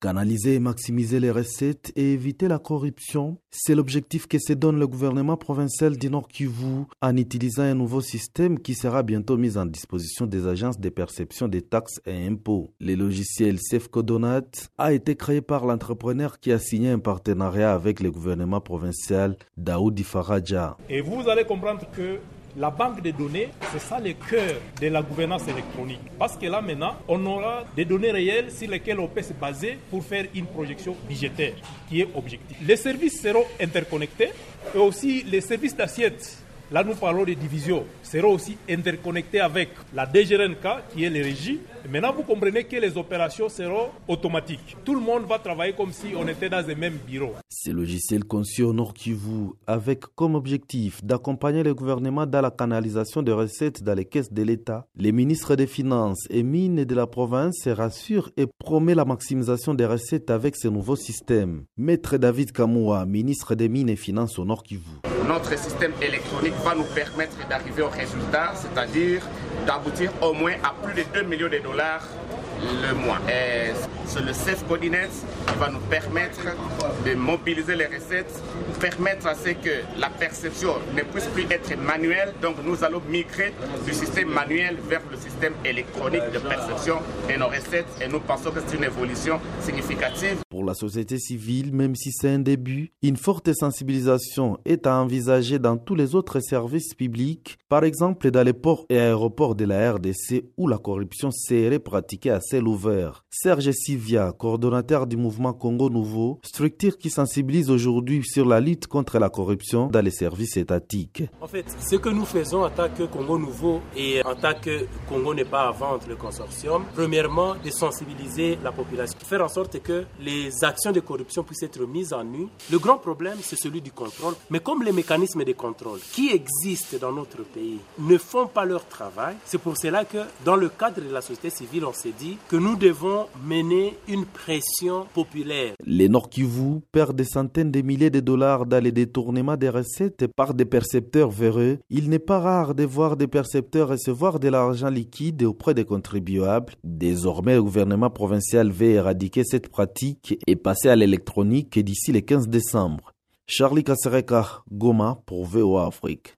Canaliser et maximiser les recettes et éviter la corruption, c'est l'objectif que se donne le gouvernement provincial du Nord Kivu en utilisant un nouveau système qui sera bientôt mis en disposition des agences de perception des taxes et impôts. Le logiciel Donat a été créé par l'entrepreneur qui a signé un partenariat avec le gouvernement provincial Daoudi Faraja. Et vous allez comprendre que la banque de données, c'est ça le cœur de la gouvernance électronique. Parce que là maintenant, on aura des données réelles sur lesquelles on peut se baser pour faire une projection budgétaire qui est objective. Les services seront interconnectés et aussi les services d'assiette Là, nous parlons de divisions, seront aussi interconnectés avec la DGRNK, qui est les régies. maintenant, vous comprenez que les opérations seront automatiques. Tout le monde va travailler comme si on était dans le même bureau. Ces logiciels conçus au Nord Kivu, avec comme objectif d'accompagner le gouvernement dans la canalisation de recettes dans les caisses de l'État, les ministres des Finances et Mines de la province se rassurent et promet la maximisation des recettes avec ce nouveau système. Maître David Kamoua, ministre des Mines et Finances au Nord Kivu notre système électronique va nous permettre d'arriver au résultat, c'est-à-dire d'aboutir au moins à plus de 2 millions de dollars le mois. C'est le CEF Codinets qui va nous permettre de mobiliser les recettes, permettre à ce que la perception ne puisse plus être manuelle. Donc nous allons migrer du système manuel vers le système électronique de perception de nos recettes et nous pensons que c'est une évolution significative. Pour la société civile, même si c'est un début, une forte sensibilisation est à envisager dans tous les autres services publics, par exemple dans les ports et aéroports de la RDC où la corruption serait pratiquée à ciel ouvert. Serge Sivia, coordonnateur du mouvement Congo Nouveau, structure qui sensibilise aujourd'hui sur la lutte contre la corruption dans les services étatiques. En fait, ce que nous faisons en tant que Congo Nouveau et en tant que Congo n'est pas à vendre le consortium, premièrement, de sensibiliser la population, faire en sorte que les actions de corruption puissent être mises en nu. Le grand problème, c'est celui du contrôle. Mais comme les mécanismes de contrôle qui existent dans notre pays ne font pas leur travail, c'est pour cela que dans le cadre de la société civile, on s'est dit que nous devons mener une pression populaire. Les Nord Kivu perdent des centaines de milliers de dollars dans les détournements des recettes par des percepteurs véreux. Il n'est pas rare de voir des percepteurs recevoir de l'argent liquide auprès des contribuables. Désormais, le gouvernement provincial veut éradiquer cette pratique et passer à l'électronique d'ici le 15 décembre. Charlie Kasereka, Goma pour VOA Afrique.